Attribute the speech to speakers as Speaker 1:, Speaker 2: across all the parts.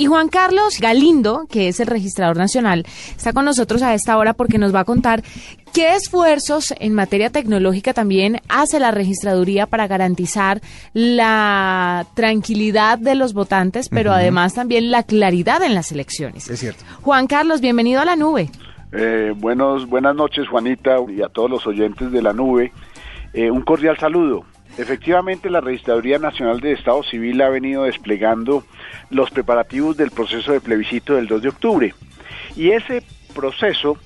Speaker 1: Y Juan Carlos Galindo, que es el registrador nacional, está con nosotros a esta hora porque nos va a contar qué esfuerzos en materia tecnológica también hace la registraduría para garantizar la tranquilidad de los votantes, pero además también la claridad en las elecciones.
Speaker 2: Es cierto.
Speaker 1: Juan Carlos, bienvenido a la nube.
Speaker 3: Eh, buenos, buenas noches, Juanita, y a todos los oyentes de la nube. Eh, un cordial saludo. Efectivamente, la Registraduría Nacional de Estado Civil ha venido desplegando los preparativos del proceso de plebiscito del 2 de octubre. Y ese proceso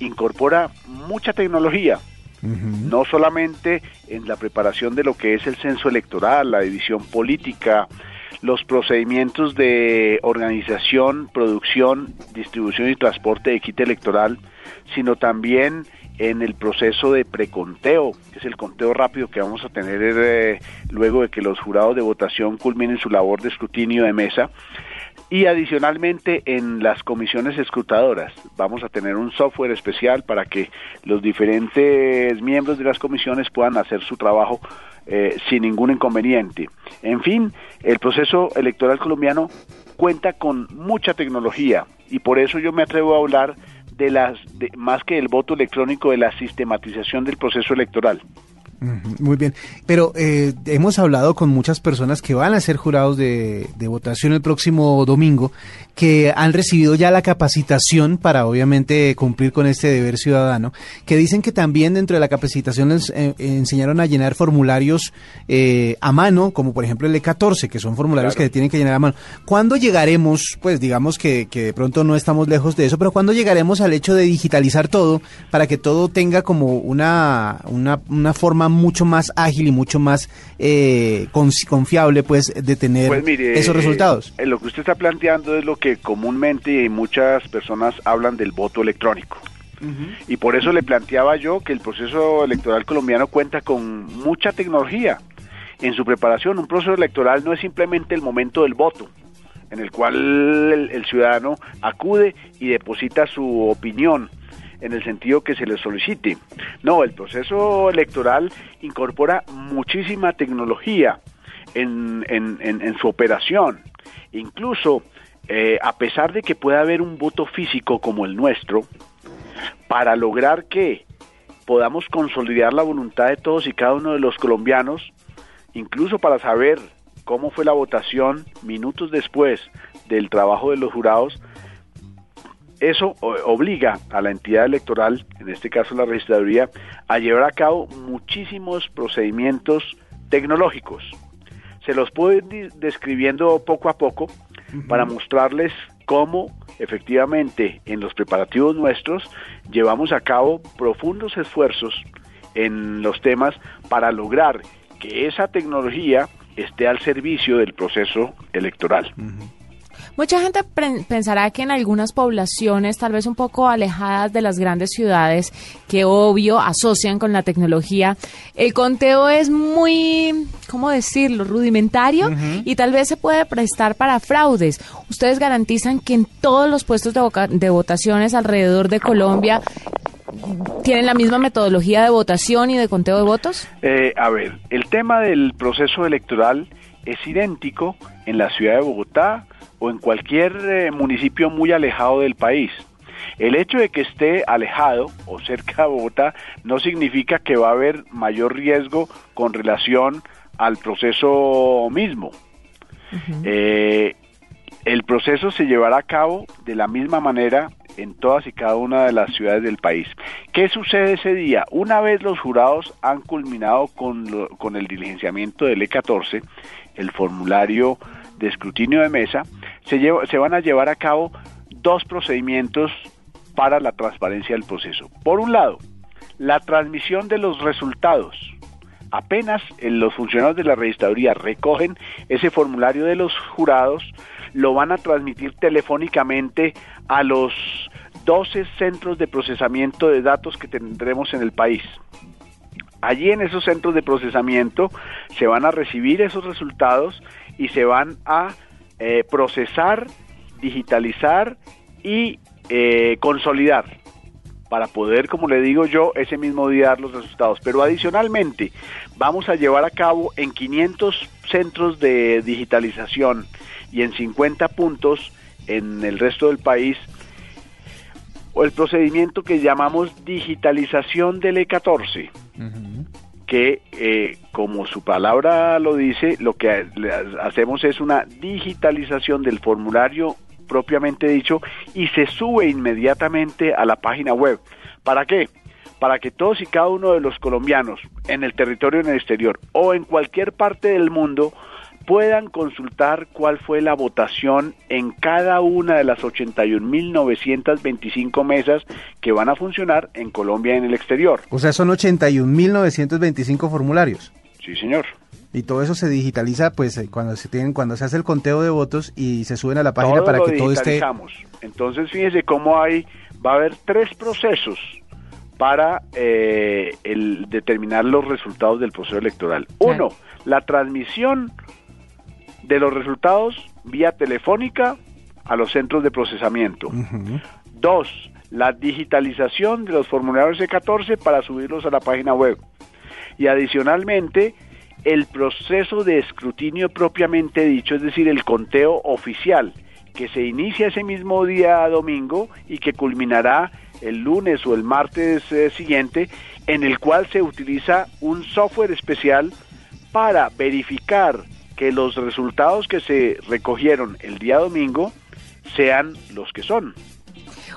Speaker 3: incorpora mucha tecnología, no solamente en la preparación de lo que es el censo electoral, la división política, los procedimientos de organización, producción, distribución y transporte de kit electoral, sino también en el proceso de preconteo, que es el conteo rápido que vamos a tener eh, luego de que los jurados de votación culminen su labor de escrutinio de mesa. Y adicionalmente en las comisiones escrutadoras vamos a tener un software especial para que los diferentes miembros de las comisiones puedan hacer su trabajo eh, sin ningún inconveniente. En fin, el proceso electoral colombiano cuenta con mucha tecnología y por eso yo me atrevo a hablar de las más que el voto electrónico de la sistematización del proceso electoral.
Speaker 2: Muy bien, pero eh, hemos hablado con muchas personas que van a ser jurados de, votación el próximo domingo, que han recibido ya la capacitación para obviamente cumplir con este deber ciudadano, que dicen que también dentro de la capacitación les eh, enseñaron a llenar formularios eh, a mano, como por ejemplo el E14, que son formularios que tienen que llenar a mano. ¿Cuándo llegaremos, pues digamos que, que de pronto no estamos lejos de eso, pero cuándo llegaremos al hecho de digitalizar todo para que todo tenga como una, una, una forma mucho más ágil y mucho más eh, confiable pues de tener pues esos resultados.
Speaker 3: Eh, lo que usted está planteando es lo que comúnmente muchas personas hablan del voto electrónico. Y por eso le planteaba yo que el proceso electoral colombiano cuenta con mucha tecnología en su preparación. Un proceso electoral no es simplemente el momento del voto, en el cual el ciudadano acude y deposita su opinión en el sentido que se le solicite. No, el proceso electoral incorpora muchísima tecnología en, en, su operación. Incluso, eh, a pesar de que pueda haber un voto físico como el nuestro, para lograr que podamos consolidar la voluntad de todos y cada uno de los colombianos, incluso para saber cómo fue la votación minutos después del trabajo de los jurados, eso obliga a la entidad electoral, en este caso la registraduría, a llevar a cabo muchísimos procedimientos tecnológicos. Se los puedo ir describiendo poco a poco para mostrarles cómo efectivamente en los preparativos nuestros llevamos a cabo profundos esfuerzos en los temas para lograr que esa tecnología esté al servicio del proceso electoral.
Speaker 1: Mucha gente pensará que en algunas poblaciones, tal vez un poco alejadas de las grandes ciudades, que obvio asocian con la tecnología, el conteo es muy, ¿cómo decirlo?, rudimentario y tal vez se puede prestar para fraudes. ¿Ustedes garantizan que en todos los puestos de, votaciones alrededor de Colombia tienen la misma metodología de votación y de conteo de votos?
Speaker 3: Eh, a ver, el tema del proceso electoral es idéntico en la ciudad de Bogotá, o en cualquier eh, municipio muy alejado del país. El hecho de que esté alejado o cerca de Bogotá no significa que va a haber mayor riesgo con relación al proceso mismo. Eh, el proceso se llevará a cabo de la misma manera en todas y cada una de las ciudades del país. ¿Qué sucede ese día? Una vez los jurados han culminado con, con el diligenciamiento del E14, el formulario de escrutinio de mesa, se, se van a llevar a cabo dos procedimientos para la transparencia del proceso. Por un lado, la transmisión de los resultados. Apenas los funcionarios de la registraduría recogen ese formulario de los jurados, lo van a transmitir telefónicamente a los 12 centros de procesamiento de datos que tendremos en el país. Allí en esos centros de procesamiento se van a recibir esos resultados y se van a eh, procesar, digitalizar y eh, consolidar. para poder, como le digo yo, ese mismo día dar los resultados. Pero adicionalmente, vamos a llevar a cabo en 500 centros de digitalización y en 50 puntos en el resto del país el procedimiento que llamamos digitalización del E14, que eh, como su palabra lo dice, lo que hacemos es una digitalización del formulario propiamente dicho y se sube inmediatamente a la página web. ¿Para qué? Para que todos y cada uno de los colombianos en el territorio en el exterior o en cualquier parte del mundo puedan consultar cuál fue la votación en cada una de las 81.925 mesas que van a funcionar en Colombia y en el exterior.
Speaker 2: O sea, son 81.925 formularios.
Speaker 3: Sí, señor.
Speaker 2: Y todo eso se digitaliza pues eh, cuando se tienen cuando se hace el conteo de votos y se suben a la página para que todo esté
Speaker 3: Entonces, fíjese cómo hay va a haber tres procesos para eh, el determinar los resultados del proceso electoral. Uno, la transmisión de los resultados vía telefónica a los centros de procesamiento. Dos, la digitalización de los formularios C14 para subirlos a la página web. Y adicionalmente, el proceso de escrutinio propiamente dicho, es decir, el conteo oficial, que se inicia ese mismo día domingo y que culminará el lunes o el martes eh, siguiente, en el cual se utiliza un software especial para verificar que los resultados que se recogieron el día domingo sean los que son.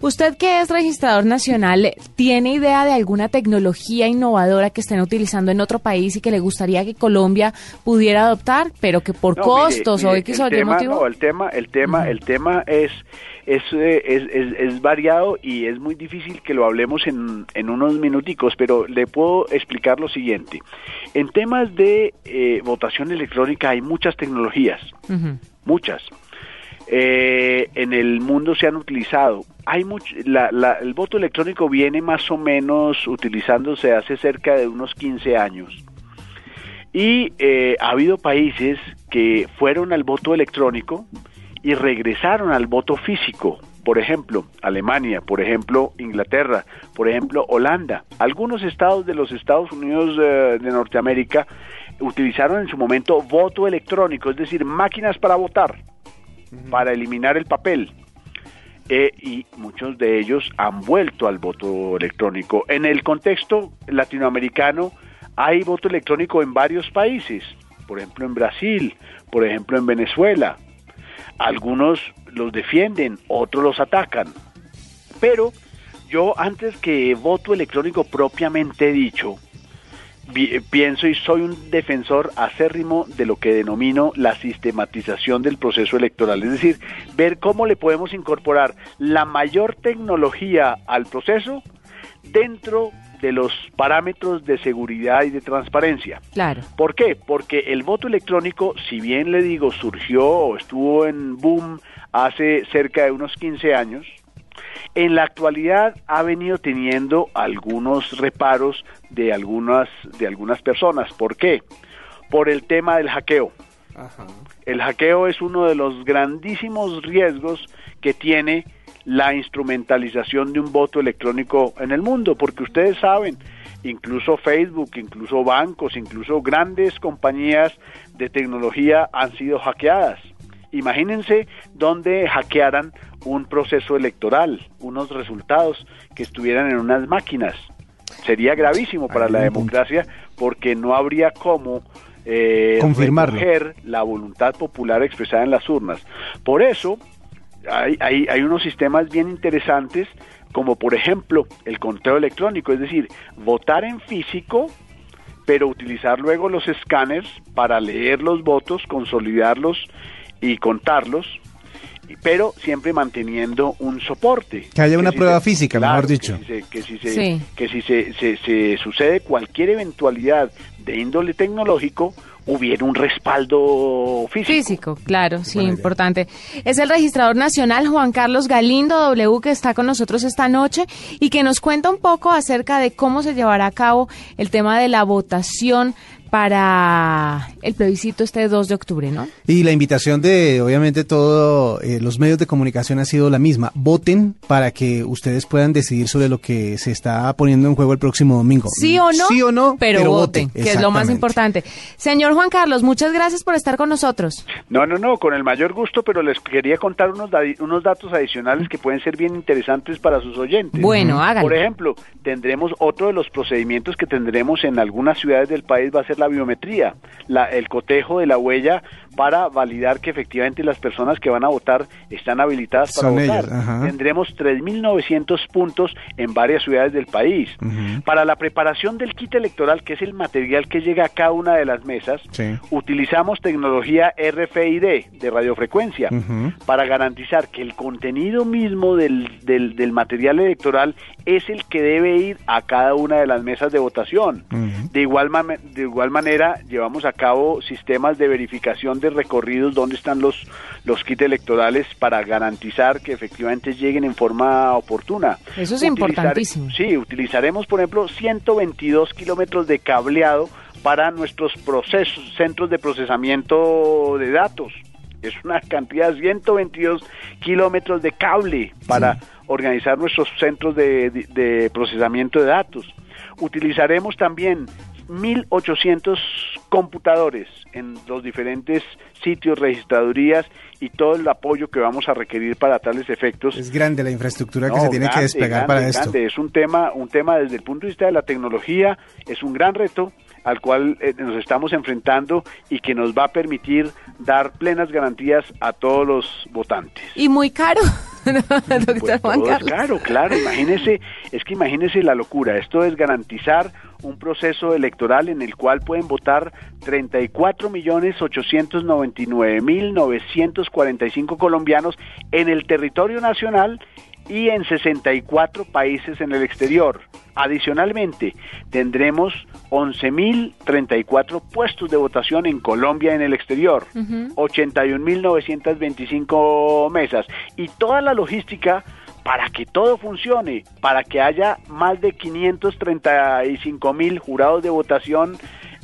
Speaker 1: Usted que es registrador nacional, ¿tiene idea de alguna tecnología innovadora que estén utilizando en otro país y que le gustaría que Colombia pudiera adoptar, pero que por costos o X o
Speaker 3: Y motivo? No, el tema, el tema, el tema es es, es, es, variado y es muy difícil que lo hablemos en, en, unos minuticos, pero le puedo explicar lo siguiente. En temas de eh, votación electrónica hay muchas tecnologías, muchas. Eh, en el mundo se han utilizado. Hay mucho, el voto electrónico viene más o menos utilizándose hace cerca de unos 15 años. Y eh, ha habido países que fueron al voto electrónico, y regresaron al voto físico. Por ejemplo, Alemania, por ejemplo, Inglaterra, por ejemplo, Holanda. Algunos estados de los Estados Unidos eh, de Norteamérica utilizaron en su momento voto electrónico, es decir, máquinas para votar, para eliminar el papel. Eh, y muchos de ellos han vuelto al voto electrónico. En el contexto latinoamericano hay voto electrónico en varios países, por ejemplo en Brasil, por ejemplo en Venezuela, algunos los defienden, otros los atacan. Pero yo antes que voto electrónico propiamente dicho, pienso y soy un defensor acérrimo de lo que denomino la sistematización del proceso electoral, es decir, ver cómo le podemos incorporar la mayor tecnología al proceso dentro de los parámetros de seguridad y de transparencia.
Speaker 1: Claro.
Speaker 3: ¿Por qué? Porque el voto electrónico, si bien le digo, surgió o estuvo en boom hace cerca de unos 15 años, en la actualidad ha venido teniendo algunos reparos de algunas, de algunas personas. ¿Por qué? Por el tema del hackeo. El hackeo es uno de los grandísimos riesgos que tiene la instrumentalización de un voto electrónico en el mundo, porque ustedes saben, incluso Facebook, incluso bancos, incluso grandes compañías de tecnología han sido hackeadas. Imagínense dónde hackearan un proceso electoral, unos resultados que estuvieran en unas máquinas. Sería gravísimo para la democracia porque no habría cómo eh, recoger la voluntad popular expresada en las urnas. Por eso, hay, hay, hay unos sistemas bien interesantes como por ejemplo el conteo electrónico, es decir, votar en físico, pero utilizar luego los escáneres para leer los votos, consolidarlos y contarlos, pero siempre manteniendo un soporte.
Speaker 2: Que haya una prueba física, mejor dicho.
Speaker 3: Que si, se, que si, se, se, se, sucede cualquier eventualidad de índole tecnológico hubiera un respaldo físico.
Speaker 1: Físico, claro, sí, importante. Es el registrador nacional Juan Carlos Galindo W que está con nosotros esta noche y que nos cuenta un poco acerca de cómo se llevará a cabo el tema de la votación para el plebiscito este 2 de octubre, ¿no?
Speaker 2: Y la invitación de, obviamente, todos eh, los medios de comunicación ha sido la misma. Voten para que ustedes puedan decidir sobre lo que se está poniendo en juego el próximo domingo.
Speaker 1: Sí o no.
Speaker 2: Sí o no,
Speaker 1: pero, voten, que es lo más importante. Señor Juan Carlos, muchas gracias por estar con nosotros.
Speaker 3: No, no, no, con el mayor gusto, pero les quería contar unos, unos datos adicionales que pueden ser bien interesantes para sus oyentes.
Speaker 1: Bueno, háganlo.
Speaker 3: Por ejemplo, tendremos otro de los procedimientos que tendremos en algunas ciudades del país va a ser la biometría, la, el cotejo de la huella para validar que efectivamente las personas que van a votar están habilitadas para votar. Tendremos 3.900 puntos en varias ciudades del país. Para la preparación del kit electoral, que es el material que llega a cada una de las mesas, utilizamos tecnología RFID de radiofrecuencia para garantizar que el contenido mismo del, del, del, material electoral es el que debe ir a cada una de las mesas de votación. de, igual de igual manera, llevamos a cabo sistemas de verificación de recorridos donde están los, los kits electorales para garantizar que efectivamente lleguen en forma oportuna.
Speaker 1: Eso es importantísimo.
Speaker 3: Sí, utilizaremos, por ejemplo, 122 kilómetros de cableado para nuestros procesos, centros de procesamiento de datos. Es una cantidad de 122 kilómetros de cable para organizar nuestros centros de, de procesamiento de datos. Utilizaremos también 1.800 computadores en los diferentes sitios, registradurías y todo el apoyo que vamos a requerir para tales efectos.
Speaker 2: Es grande la infraestructura que se tiene que despegar para esto.
Speaker 3: Es un tema, un tema desde el punto de vista de la tecnología, es un gran reto al cual eh, nos estamos enfrentando y que nos va a permitir dar plenas garantías a todos los votantes.
Speaker 1: Y muy caro, doctor
Speaker 3: pues
Speaker 1: Juan Carlos.
Speaker 3: Claro, claro, imagínese, es que imagínese la locura, esto es garantizar un proceso electoral en el cual pueden votar 34 millones 899 mil 945 colombianos en el territorio nacional y en 64 países en el exterior. Adicionalmente, tendremos 11.034 puestos de votación en Colombia en el exterior, 81.925 mesas y toda la logística para que todo funcione, para que haya más de 535.000 jurados de votación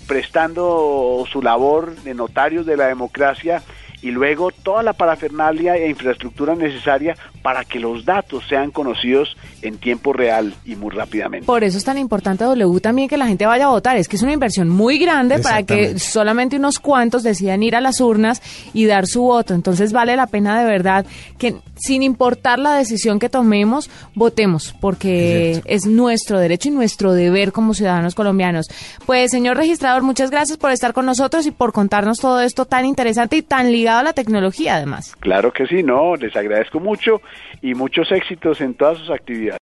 Speaker 3: prestando su labor de notarios de la democracia y luego toda la parafernalia e infraestructura necesaria para que los datos sean conocidos en tiempo real y muy rápidamente.
Speaker 1: Por eso es tan importante, W, también que la gente vaya a votar. Es que es una inversión muy grande para que solamente unos cuantos decidan ir a las urnas y dar su voto. Entonces vale la pena de verdad que sin importar la decisión que tomemos, votemos, porque es, nuestro derecho y nuestro deber como ciudadanos colombianos. Pues, señor registrador, muchas gracias por estar con nosotros y por contarnos todo esto tan interesante y tan la tecnología, además.
Speaker 3: Claro que sí, no, les agradezco mucho y muchos éxitos en todas sus actividades.